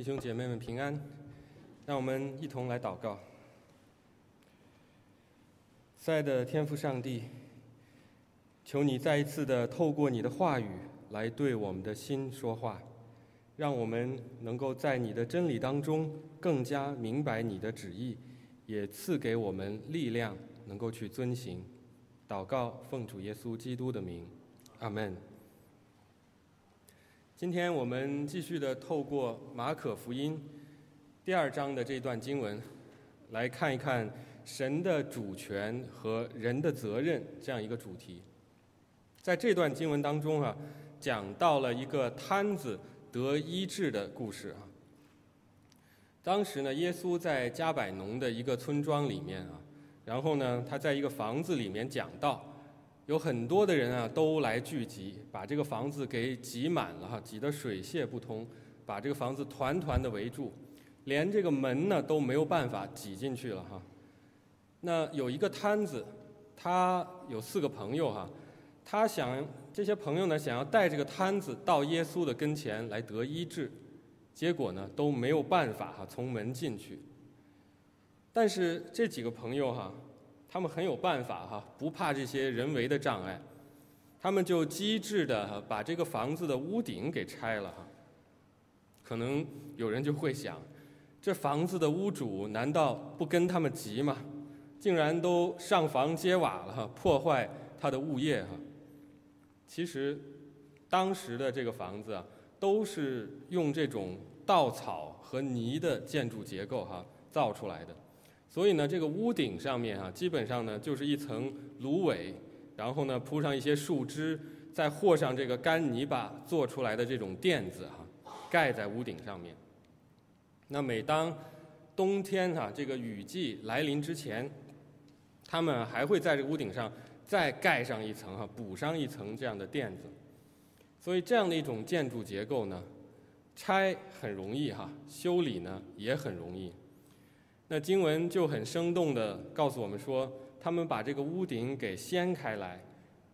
弟兄姐妹们平安，让我们一同来祷告。爱的天父上帝，求你再一次的透过你的话语来对我们的心说话，让我们能够在你的真理当中更加明白你的旨意，也赐给我们力量，能够去遵行。祷告，奉主耶稣基督的名，阿门。今天我们继续的透过马可福音第二章的这段经文，来看一看神的主权和人的责任这样一个主题。在这段经文当中啊，讲到了一个瘫子得医治的故事啊。当时呢，耶稣在加百农的一个村庄里面啊，然后呢，他在一个房子里面讲道。有很多的人啊，都来聚集，把这个房子给挤满了哈，挤得水泄不通，把这个房子团团的围住，连这个门呢都没有办法挤进去了哈。那有一个摊子，他有四个朋友哈，他想这些朋友呢想要带这个摊子到耶稣的跟前来得医治，结果呢都没有办法哈从门进去。但是这几个朋友哈。他们很有办法哈，不怕这些人为的障碍，他们就机智的把这个房子的屋顶给拆了哈。可能有人就会想，这房子的屋主难道不跟他们急吗？竟然都上房揭瓦了哈，破坏他的物业哈。其实，当时的这个房子啊，都是用这种稻草和泥的建筑结构哈造出来的。所以呢，这个屋顶上面啊，基本上呢就是一层芦苇，然后呢铺上一些树枝，再和上这个干泥巴做出来的这种垫子哈，盖在屋顶上面。那每当冬天哈这个雨季来临之前，他们还会在这个屋顶上再盖上一层哈，补上一层这样的垫子。所以这样的一种建筑结构呢，拆很容易哈，修理呢也很容易。那经文就很生动地告诉我们说，他们把这个屋顶给掀开来，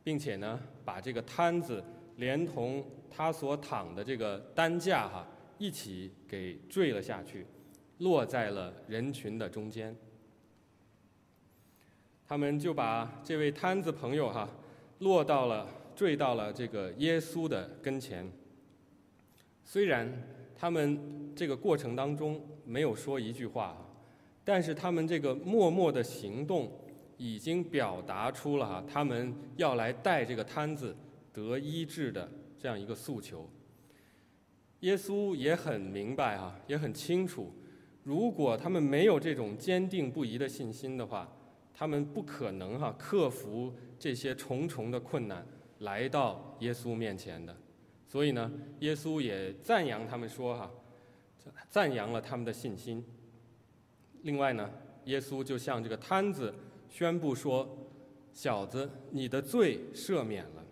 并且呢，把这个摊子连同他所躺的这个担架哈一起给坠了下去，落在了人群的中间。他们就把这位摊子朋友哈落到了坠到了这个耶稣的跟前。虽然他们这个过程当中没有说一句话。但是他们这个默默的行动，已经表达出了哈，他们要来带这个摊子得医治的这样一个诉求。耶稣也很明白哈，也很清楚，如果他们没有这种坚定不移的信心的话，他们不可能哈克服这些重重的困难来到耶稣面前的。所以呢，耶稣也赞扬他们说哈，赞扬了他们的信心。另外呢，耶稣就向这个摊子宣布说：“小子，你的罪赦免了。”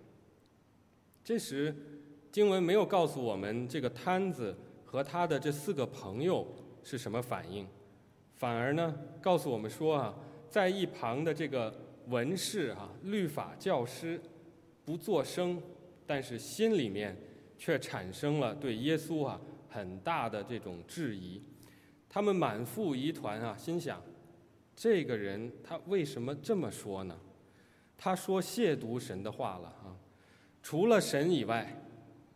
这时，经文没有告诉我们这个摊子和他的这四个朋友是什么反应，反而呢，告诉我们说啊，在一旁的这个文士啊、律法教师不作声，但是心里面却产生了对耶稣啊很大的这种质疑。他们满腹疑团啊，心想：这个人他为什么这么说呢？他说亵渎神的话了啊！除了神以外，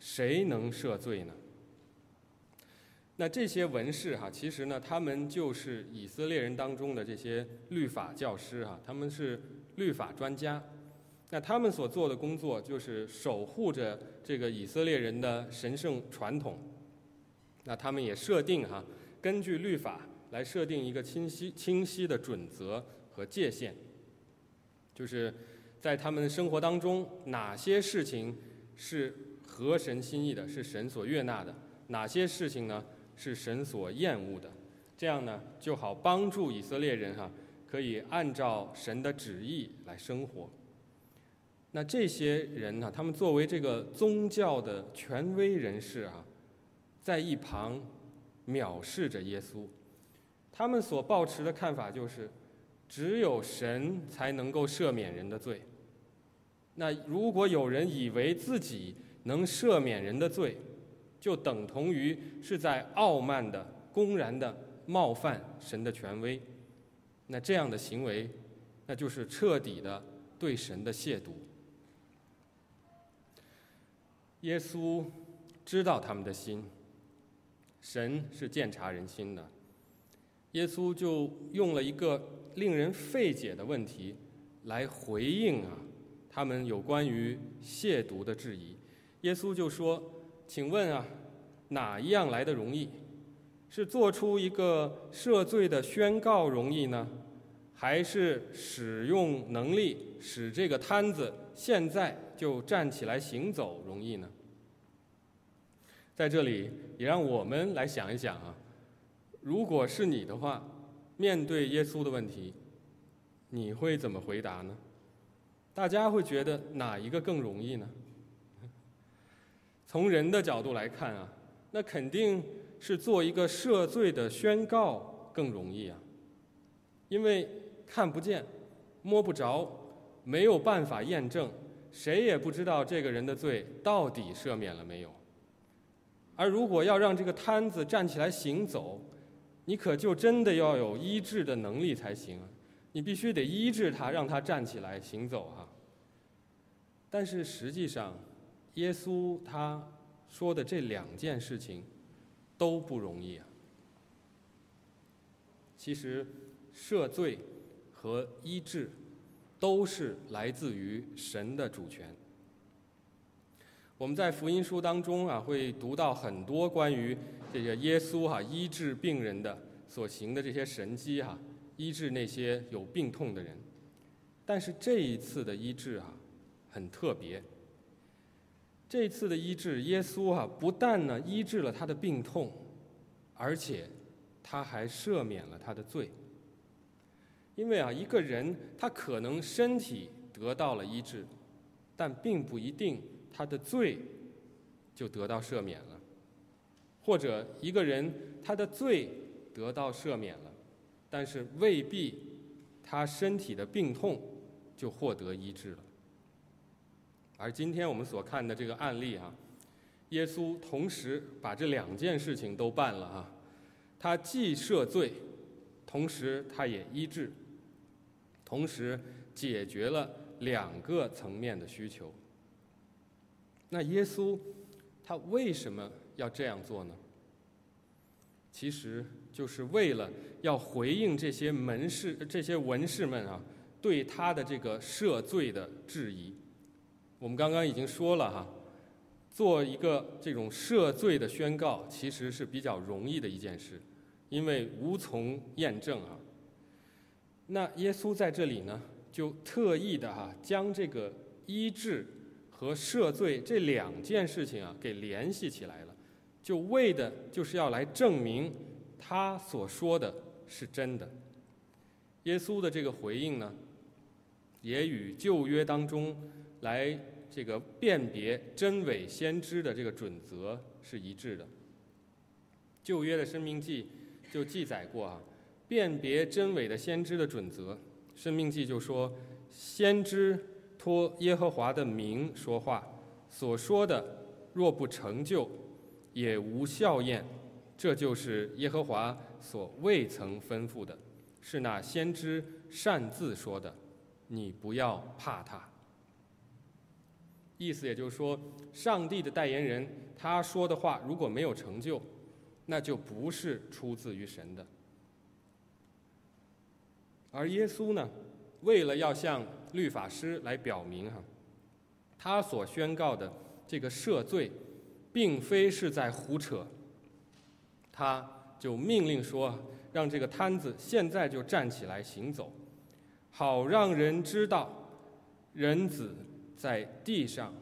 谁能赦罪呢？那这些文士哈，其实呢，他们就是以色列人当中的这些律法教师哈，他们是律法专家。那他们所做的工作就是守护着这个以色列人的神圣传统。那他们也设定哈。根据律法来设定一个清晰清晰的准则和界限，就是在他们生活当中，哪些事情是合神心意的，是神所悦纳的；哪些事情呢是神所厌恶的。这样呢，就好帮助以色列人哈，可以按照神的旨意来生活。那这些人呢，他们作为这个宗教的权威人士啊，在一旁。藐视着耶稣，他们所抱持的看法就是，只有神才能够赦免人的罪。那如果有人以为自己能赦免人的罪，就等同于是在傲慢的、公然的冒犯神的权威。那这样的行为，那就是彻底的对神的亵渎。耶稣知道他们的心，神是鉴察人心的。耶稣就用了一个令人费解的问题来回应啊，他们有关于亵渎的质疑。耶稣就说：“请问啊，哪一样来的容易？是做出一个赦罪的宣告容易呢，还是使用能力使这个摊子现在就站起来行走容易呢？”在这里，也让我们来想一想啊，如果是你的话，面对耶稣的问题，你会怎么回答呢？大家会觉得哪一个更容易呢？从人的角度来看啊，那肯定是做一个赦罪的宣告更容易啊，因为看不见、摸不着，没有办法验证，谁也不知道这个人的罪到底赦免了没有。而如果要让这个摊子站起来行走，你可就真的要有医治的能力才行，你必须得医治他，让他站起来行走哈。但是实际上，耶稣他说的这两件事情都不容易啊。其实，赦罪和医治都是来自于神的主权。我们在福音书当中啊，会读到很多关于这个耶稣哈医治病人的所行的这些神迹哈，医治那些有病痛的人。但是这一次的医治啊，很特别。这次的医治，耶稣啊，不但呢医治了他的病痛，而且他还赦免了他的罪。因为啊，一个人他可能身体得到了医治，但并不一定他的罪就得到赦免了。或者一个人他的罪得到赦免了，但是未必他身体的病痛就获得医治了。而今天我们所看的这个案例啊，耶稣同时把这两件事情都办了啊，他既赦罪，同时他也医治，同时解决了两个层面的需求。那耶稣他为什么要这样做呢？其实就是为了要回应这些门士、这些文士们啊对他的这个赦罪的质疑。我们刚刚已经说了哈，做一个这种赦罪的宣告，其实是比较容易的一件事，因为无从验证啊。那耶稣在这里呢，就特意的哈，将这个医治和赦罪这两件事情啊，给联系起来了，就为的就是要来证明他所说的是真的。耶稣的这个回应呢，也与旧约当中。来，这个辨别真伪先知的这个准则是一致的。旧约的生命记就记载过啊，辨别真伪的先知的准则。生命记就说，先知托耶和华的名说话，所说的若不成就，也无效验，这就是耶和华所未曾吩咐的，是那先知擅自说的，你不要怕他。意思也就是说，上帝的代言人他说的话如果没有成就，那就不是出自于神的。而耶稣呢，为了要向律法师来表明哈，他所宣告的这个赦罪，并非是在胡扯，他就命令说，让这个摊子现在就站起来行走，好让人知道人子。在地上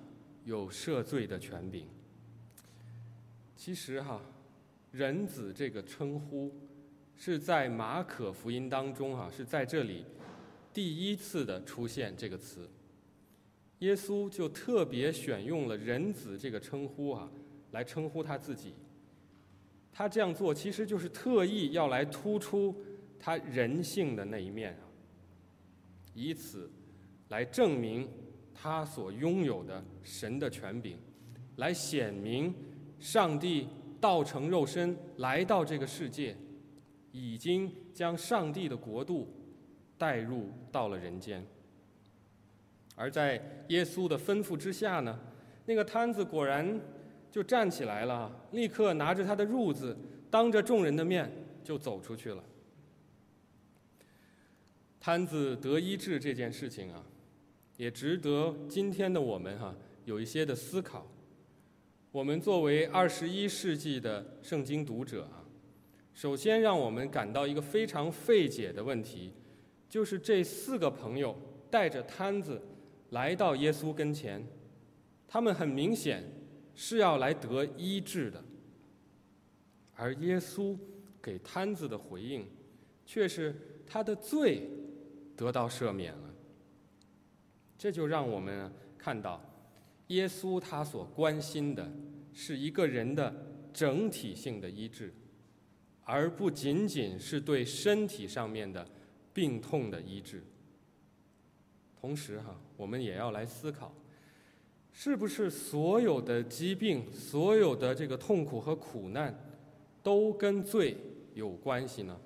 有赦罪的权柄。其实哈，人子这个称呼是在马可福音当中哈，是在这里第一次的出现这个词。耶稣就特别选用了人子这个称呼啊，来称呼他自己。他这样做其实就是特意要来突出他人性的那一面啊，以此来证明。他所拥有的神的权柄，来显明上帝道成肉身来到这个世界，已经将上帝的国度带入到了人间。而在耶稣的吩咐之下呢，那个摊子果然就站起来了，立刻拿着他的褥子，当着众人的面就走出去了。摊子得医治这件事情啊，也值得今天的我们哈有一些的思考。我们作为二十一世纪的圣经读者啊，首先让我们感到一个非常费解的问题，就是这四个朋友带着摊子来到耶稣跟前，他们很明显是要来得医治的，而耶稣给摊子的回应，却是他的罪得到赦免了。这就让我们看到。耶稣他所关心的是一个人的整体性的医治，而不仅仅是对身体上面的病痛的医治。同时哈，我们也要来思考，是不是所有的疾病、所有的这个痛苦和苦难，都跟罪有关系呢？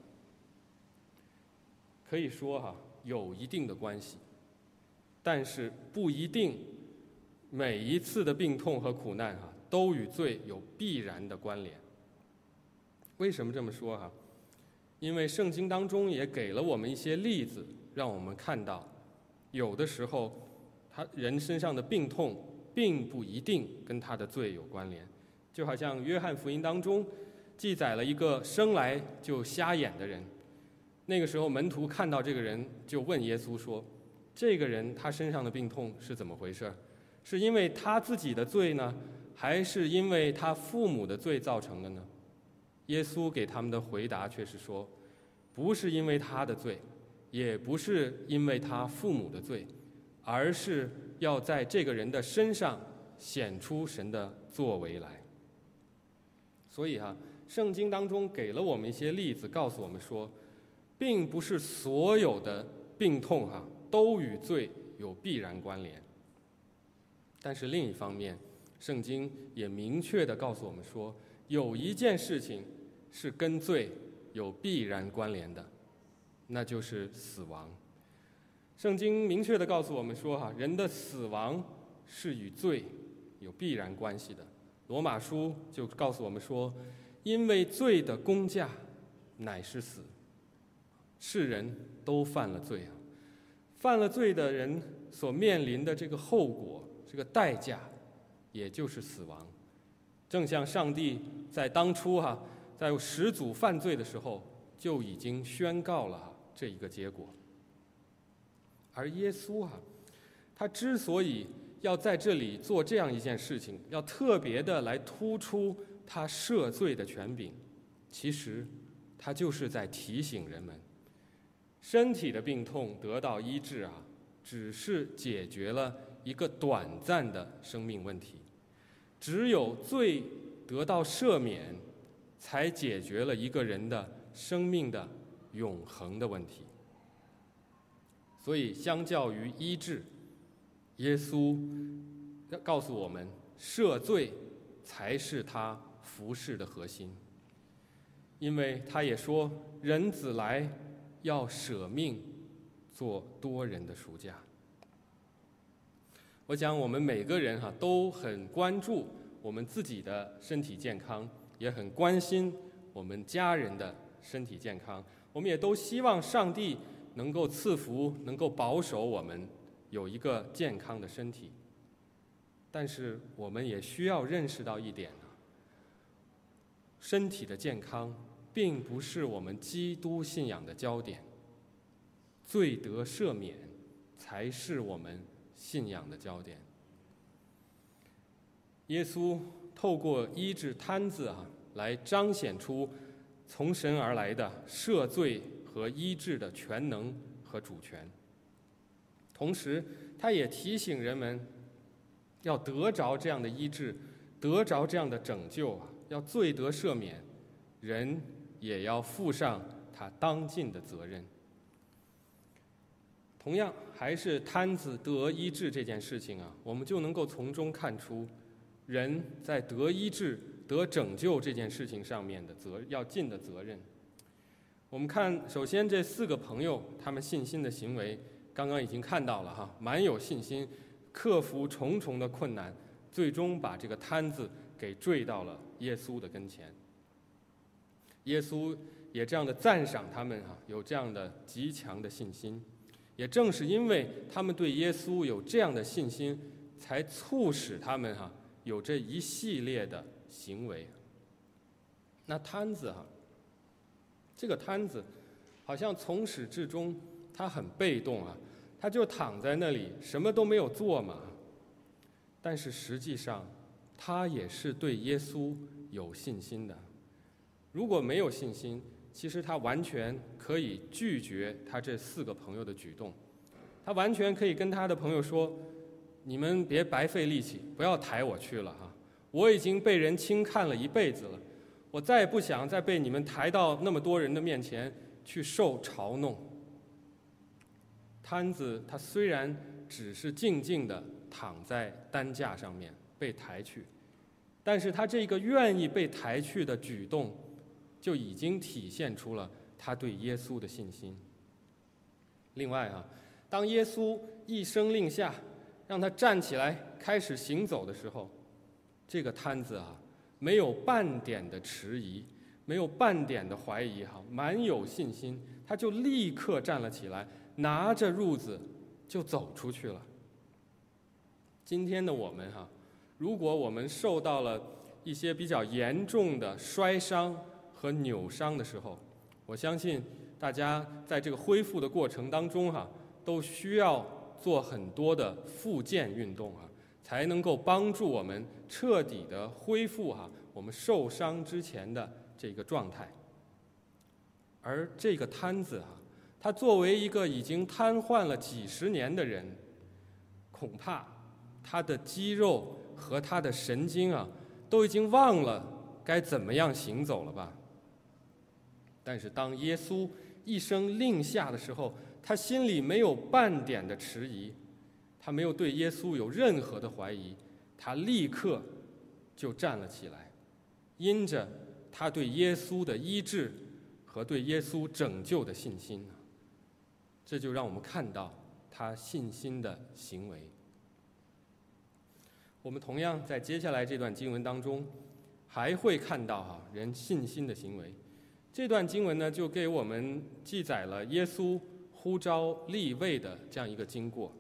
可以说哈，有一定的关系，但是不一定。每一次的病痛和苦难，哈，都与罪有必然的关联。为什么这么说哈？因为圣经当中也给了我们一些例子，让我们看到，有的时候，他人身上的病痛并不一定跟他的罪有关联。就好像约翰福音当中记载了一个生来就瞎眼的人，那个时候门徒看到这个人，就问耶稣说：“这个人他身上的病痛是怎么回事？”是因为他自己的罪呢，还是因为他父母的罪造成的呢？耶稣给他们的回答却是说，不是因为他的罪，也不是因为他父母的罪，而是要在这个人的身上显出神的作为来。所以哈，圣经当中给了我们一些例子，告诉我们说，并不是所有的病痛哈都与罪有必然关联。但是另一方面，圣经也明确的告诉我们说，有一件事情是跟罪有必然关联的，那就是死亡。圣经明确的告诉我们说，哈，人的死亡是与罪有必然关系的。罗马书就告诉我们说，因为罪的工价乃是死，世人都犯了罪啊，犯了罪的人所面临的这个后果。这个代价，也就是死亡，正像上帝在当初哈，在始祖犯罪的时候就已经宣告了这一个结果。而耶稣哈，他之所以要在这里做这样一件事情，要特别的来突出他赦罪的权柄，其实他就是在提醒人们，身体的病痛得到医治啊，只是解决了。一个短暂的生命问题，只有罪得到赦免，才解决了一个人的生命的永恒的问题。所以，相较于医治，耶稣告诉我们，赦罪才是他服饰的核心。因为他也说，人子来要舍命做多人的赎价。我想，我们每个人哈都很关注我们自己的身体健康，也很关心我们家人的身体健康。我们也都希望上帝能够赐福，能够保守我们有一个健康的身体。但是，我们也需要认识到一点啊，身体的健康并不是我们基督信仰的焦点，罪得赦免才是我们。信仰的焦点。耶稣透过医治瘫子啊，来彰显出从神而来的赦罪和医治的全能和主权。同时，他也提醒人们，要得着这样的医治，得着这样的拯救啊，要罪得赦免，人也要负上他当尽的责任。同样，还是瘫子得医治这件事情啊，我们就能够从中看出，人在得医治、得拯救这件事情上面的责要尽的责任。我们看，首先这四个朋友他们信心的行为，刚刚已经看到了哈，蛮有信心，克服重重的困难，最终把这个摊子给坠到了耶稣的跟前。耶稣也这样的赞赏他们哈，有这样的极强的信心。也正是因为他们对耶稣有这样的信心，才促使他们哈有这一系列的行为。那摊子哈，这个摊子好像从始至终他很被动啊，他就躺在那里什么都没有做嘛。但是实际上，他也是对耶稣有信心的。如果没有信心，其实他完全可以拒绝他这四个朋友的举动，他完全可以跟他的朋友说：“你们别白费力气，不要抬我去了哈！我已经被人轻看了一辈子了，我再也不想再被你们抬到那么多人的面前去受嘲弄。”摊子他虽然只是静静地躺在担架上面被抬去，但是他这个愿意被抬去的举动。就已经体现出了他对耶稣的信心。另外啊，当耶稣一声令下，让他站起来开始行走的时候，这个摊子啊，没有半点的迟疑，没有半点的怀疑，哈，蛮有信心，他就立刻站了起来，拿着褥子就走出去了。今天的我们哈，如果我们受到了一些比较严重的摔伤，和扭伤的时候，我相信大家在这个恢复的过程当中哈，都需要做很多的复健运动啊，才能够帮助我们彻底的恢复哈我们受伤之前的这个状态。而这个瘫子啊，他作为一个已经瘫痪了几十年的人，恐怕他的肌肉和他的神经啊，都已经忘了该怎么样行走了吧。但是当耶稣一声令下的时候，他心里没有半点的迟疑，他没有对耶稣有任何的怀疑，他立刻就站了起来，因着他对耶稣的医治和对耶稣拯救的信心呢，这就让我们看到他信心的行为。我们同样在接下来这段经文当中，还会看到哈人信心的行为。这段经文呢，就给我们记载了耶稣呼召立位的这样一个经过。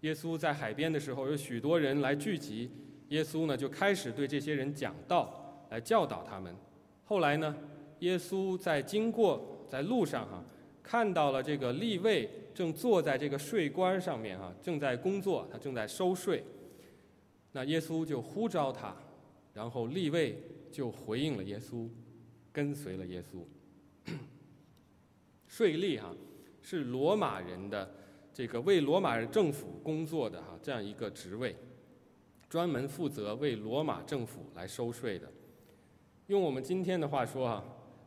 耶稣在海边的时候，有许多人来聚集，耶稣呢就开始对这些人讲道，来教导他们。后来呢，耶稣在经过在路上哈，看到了这个立位正坐在这个税官上面哈，正在工作，他正在收税。那耶稣就呼召他，然后立位就回应了耶稣。跟随了耶稣。税吏哈是罗马人的这个为罗马人政府工作的哈这样一个职位，专门负责为罗马政府来收税的。用我们今天的话说啊，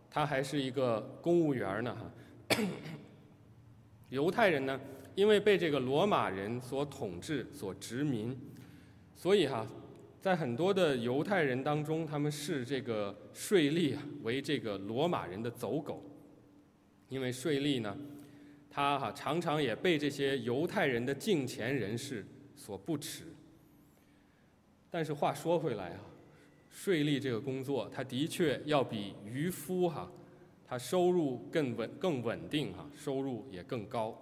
他还是一个公务员呢哈。犹太人呢，因为被这个罗马人所统治、所殖民，所以哈。在很多的犹太人当中，他们视这个税吏为这个罗马人的走狗，因为税吏呢，他哈常常也被这些犹太人的敬虔人士所不耻。但是话说回来啊，税吏这个工作，他的确要比渔夫哈，他收入更稳、更稳定哈，收入也更高。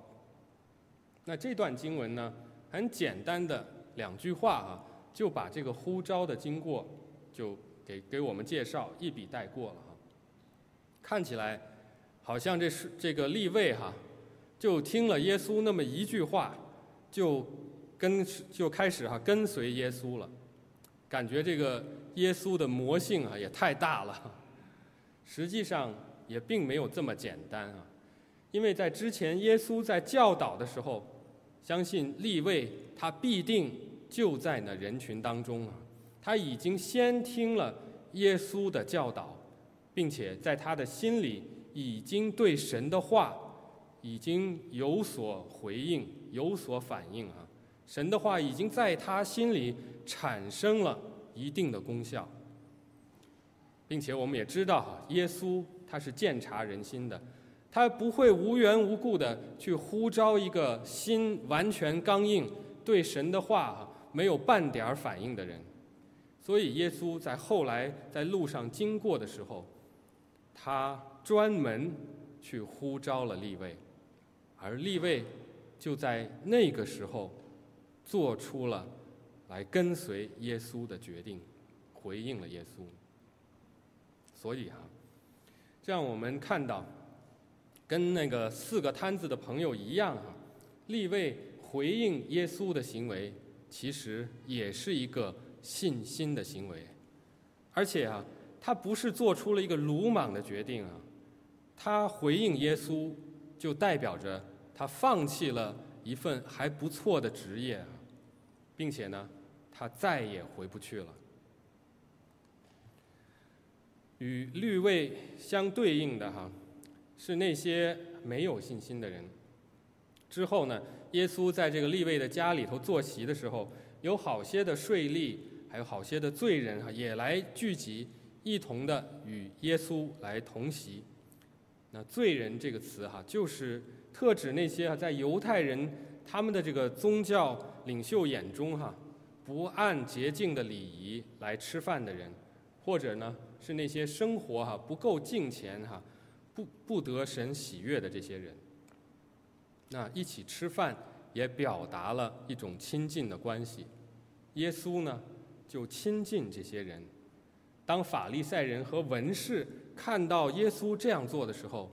那这段经文呢，很简单的两句话哈。就把这个呼召的经过，就给给我们介绍，一笔带过了哈。看起来，好像这是这个立位哈，就听了耶稣那么一句话，就跟就开始哈跟随耶稣了。感觉这个耶稣的魔性啊也太大了。实际上也并没有这么简单啊，因为在之前耶稣在教导的时候，相信立位他必定。就在那人群当中啊，他已经先听了耶稣的教导，并且在他的心里已经对神的话已经有所回应、有所反应啊。神的话已经在他心里产生了一定的功效。并且我们也知道哈，耶稣他是鉴察人心的，他不会无缘无故的去呼召一个心完全刚硬、对神的话没有半点反应的人。所以耶稣在后来在路上经过的时候，他专门去呼召了立位，而立位就在那个时候做出了来跟随耶稣的决定，回应了耶稣。所以哈，这样我们看到，跟那个四个摊子的朋友一样哈，立位回应耶稣的行为，其实也是一个。信心的行为，而且啊，他不是做出了一个鲁莽的决定啊，他回应耶稣，就代表着他放弃了一份还不错的职业，并且呢，他再也回不去了。与律位相对应的哈，是那些没有信心的人。之后呢，耶稣在这个立位的家里头坐席的时候，有好些的税吏。还有好些的罪人哈，也来聚集，一同的与耶稣来同席。那“罪人”这个词哈，就是特指那些啊，在犹太人他们的这个宗教领袖眼中哈，不按洁净的礼仪来吃饭的人，或者呢，是那些生活哈不够敬虔哈，不不得神喜悦的这些人。那一起吃饭也表达了一种亲近的关系。耶稣呢？就亲近这些人。当法利赛人和文士看到耶稣这样做的时候，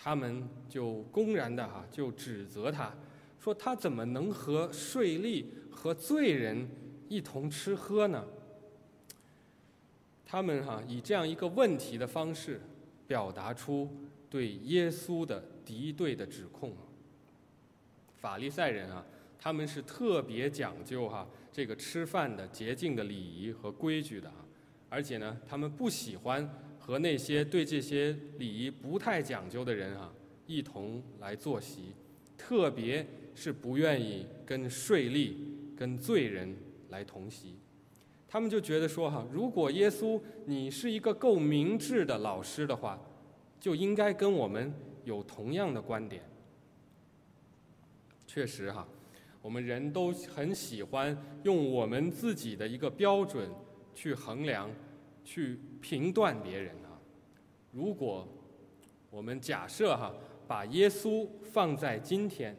他们就公然的哈就指责他，说他怎么能和税吏和罪人一同吃喝呢？他们哈以这样一个问题的方式，表达出对耶稣的敌对的指控。法利赛人啊，他们是特别讲究哈。这个吃饭的洁净的礼仪和规矩的啊，而且呢，他们不喜欢和那些对这些礼仪不太讲究的人啊一同来坐席，特别是不愿意跟税吏、跟罪人来同席。他们就觉得说哈，如果耶稣你是一个够明智的老师的话，就应该跟我们有同样的观点。确实哈。我们人都很喜欢用我们自己的一个标准去衡量、去评断别人啊。如果我们假设哈，把耶稣放在今天，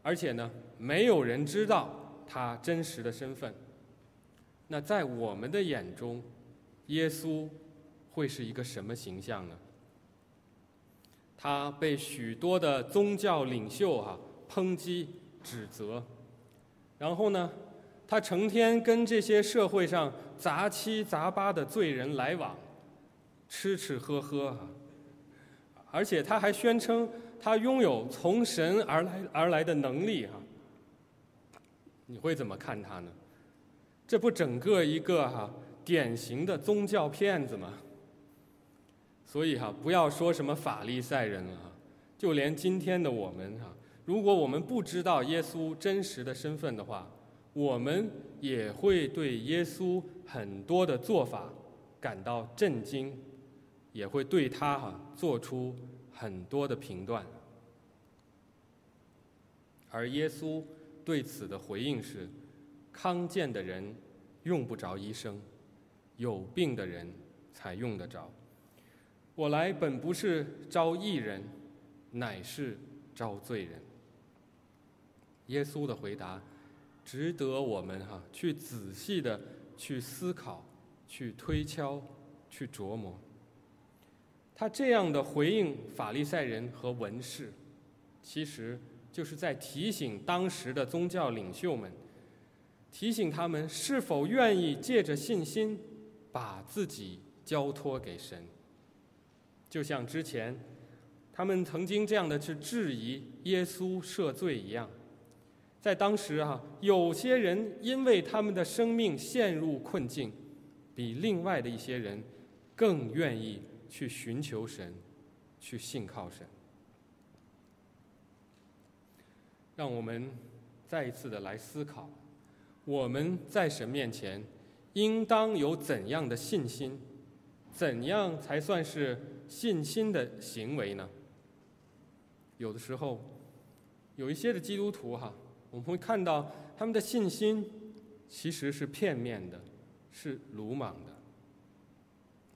而且呢，没有人知道他真实的身份，那在我们的眼中，耶稣会是一个什么形象呢？他被许多的宗教领袖哈抨击、指责。然后呢，他成天跟这些社会上杂七杂八的罪人来往，吃吃喝喝，而且他还宣称他拥有从神而来而来的能力哈。你会怎么看他呢？这不整个一个哈典型的宗教骗子吗？所以哈，不要说什么法利赛人了，就连今天的我们哈。如果我们不知道耶稣真实的身份的话，我们也会对耶稣很多的做法感到震惊，也会对他哈做出很多的评断。而耶稣对此的回应是：康健的人用不着医生，有病的人才用得着。我来本不是招义人，乃是招罪人。耶稣的回答，值得我们哈去仔细的去思考、去推敲、去琢磨。他这样的回应法利赛人和文士，其实就是在提醒当时的宗教领袖们，提醒他们是否愿意借着信心把自己交托给神。就像之前他们曾经这样的去质疑耶稣赦罪一样。在当时啊，有些人因为他们的生命陷入困境，比另外的一些人更愿意去寻求神，去信靠神。让我们再一次的来思考，我们在神面前应当有怎样的信心，怎样才算是信心的行为呢？有的时候，有一些的基督徒哈，我们会看到他们的信心其实是片面的，是鲁莽的。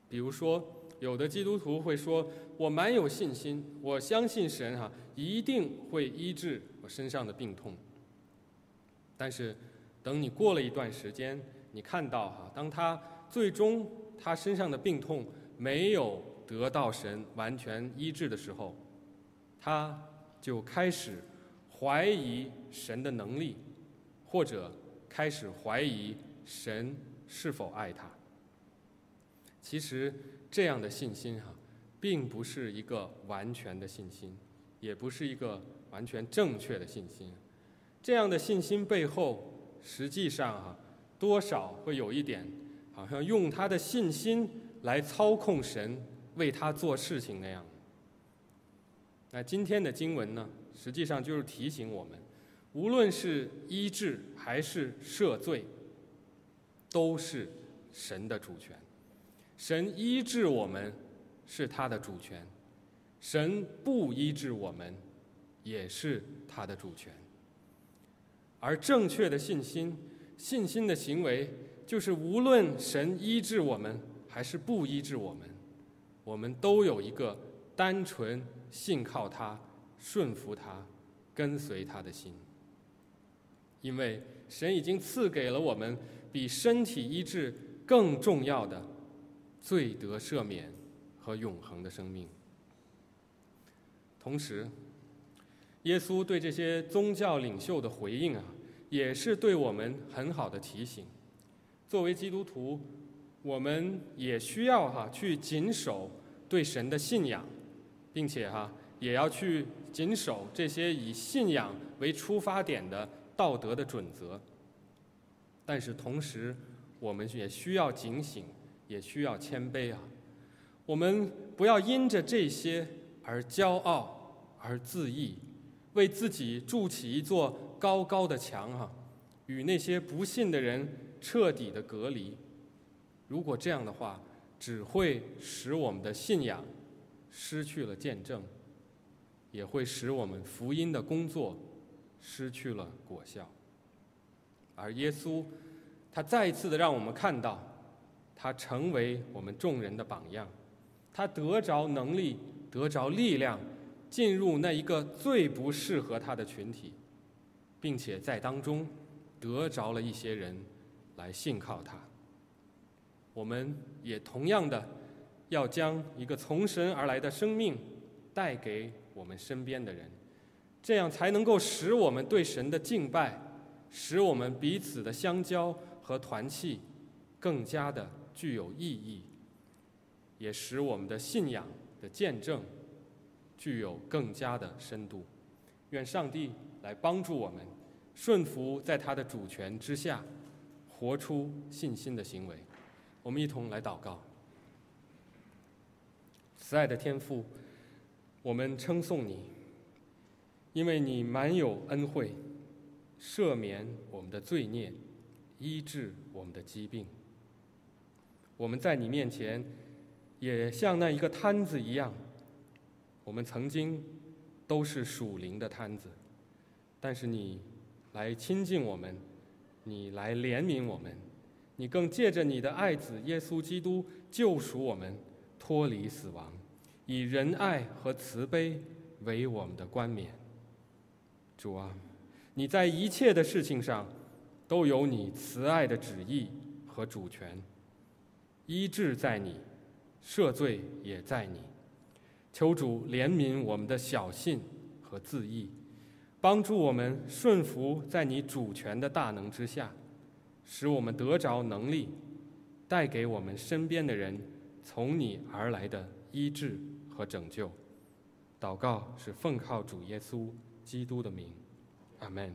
比如说，有的基督徒会说：“我蛮有信心，我相信神哈一定会医治我身上的病痛。”但是，等你过了一段时间，你看到哈，当他最终他身上的病痛没有得到神完全医治的时候，他就开始怀疑神的能力，或者开始怀疑神是否爱他。其实这样的信心哈，并不是一个完全的信心，也不是一个完全正确的信心。这样的信心背后，实际上哈，多少会有一点，好像用他的信心来操控神为他做事情那样。那今天的经文呢，实际上就是提醒我们，无论是医治还是赦罪，都是神的主权。神医治我们是他的主权，神不医治我们也是他的主权。而正确的信心、信心的行为，就是无论神医治我们还是不医治我们，我们都有一个单纯信靠他、顺服他、跟随他的心。因为神已经赐给了我们比身体医治更重要的。罪得赦免和永恒的生命。同时，耶稣对这些宗教领袖的回应啊，也是对我们很好的提醒。作为基督徒，我们也需要哈去谨守对神的信仰，并且哈也要去谨守这些以信仰为出发点的道德的准则。但是同时，我们也需要警醒。也需要谦卑啊！我们不要因着这些而骄傲而自义，为自己筑起一座高高的墙哈，与那些不信的人彻底的隔离。如果这样的话，只会使我们的信仰失去了见证，也会使我们福音的工作失去了果效。而耶稣，他再一次的让我们看到。他成为我们众人的榜样，他得着能力，得着力量，进入那一个最不适合他的群体，并且在当中得着了一些人来信靠他。我们也同样的要将一个从神而来的生命带给我们身边的人，这样才能够使我们对神的敬拜，使我们彼此的相交和团契更加的。具有意义，也使我们的信仰的见证具有更加的深度。愿上帝来帮助我们，顺服在他的主权之下，活出信心的行为。我们一同来祷告。慈爱的天父，我们称颂你，因为你满有恩惠，赦免我们的罪孽，医治我们的疾病。我们在你面前，也像那一个摊子一样。我们曾经都是属灵的摊子，但是你来亲近我们，你来怜悯我们，你更借着你的爱子耶稣基督救赎我们，脱离死亡，以仁爱和慈悲为我们的冠冕。主啊，你在一切的事情上都有你慈爱的旨意和主权。医治在你，赦罪也在你。求主怜悯我们的小信和自义，帮助我们顺服在你主权的大能之下，使我们得着能力，带给我们身边的人从你而来的医治和拯救。祷告是奉靠主耶稣基督的名，阿门。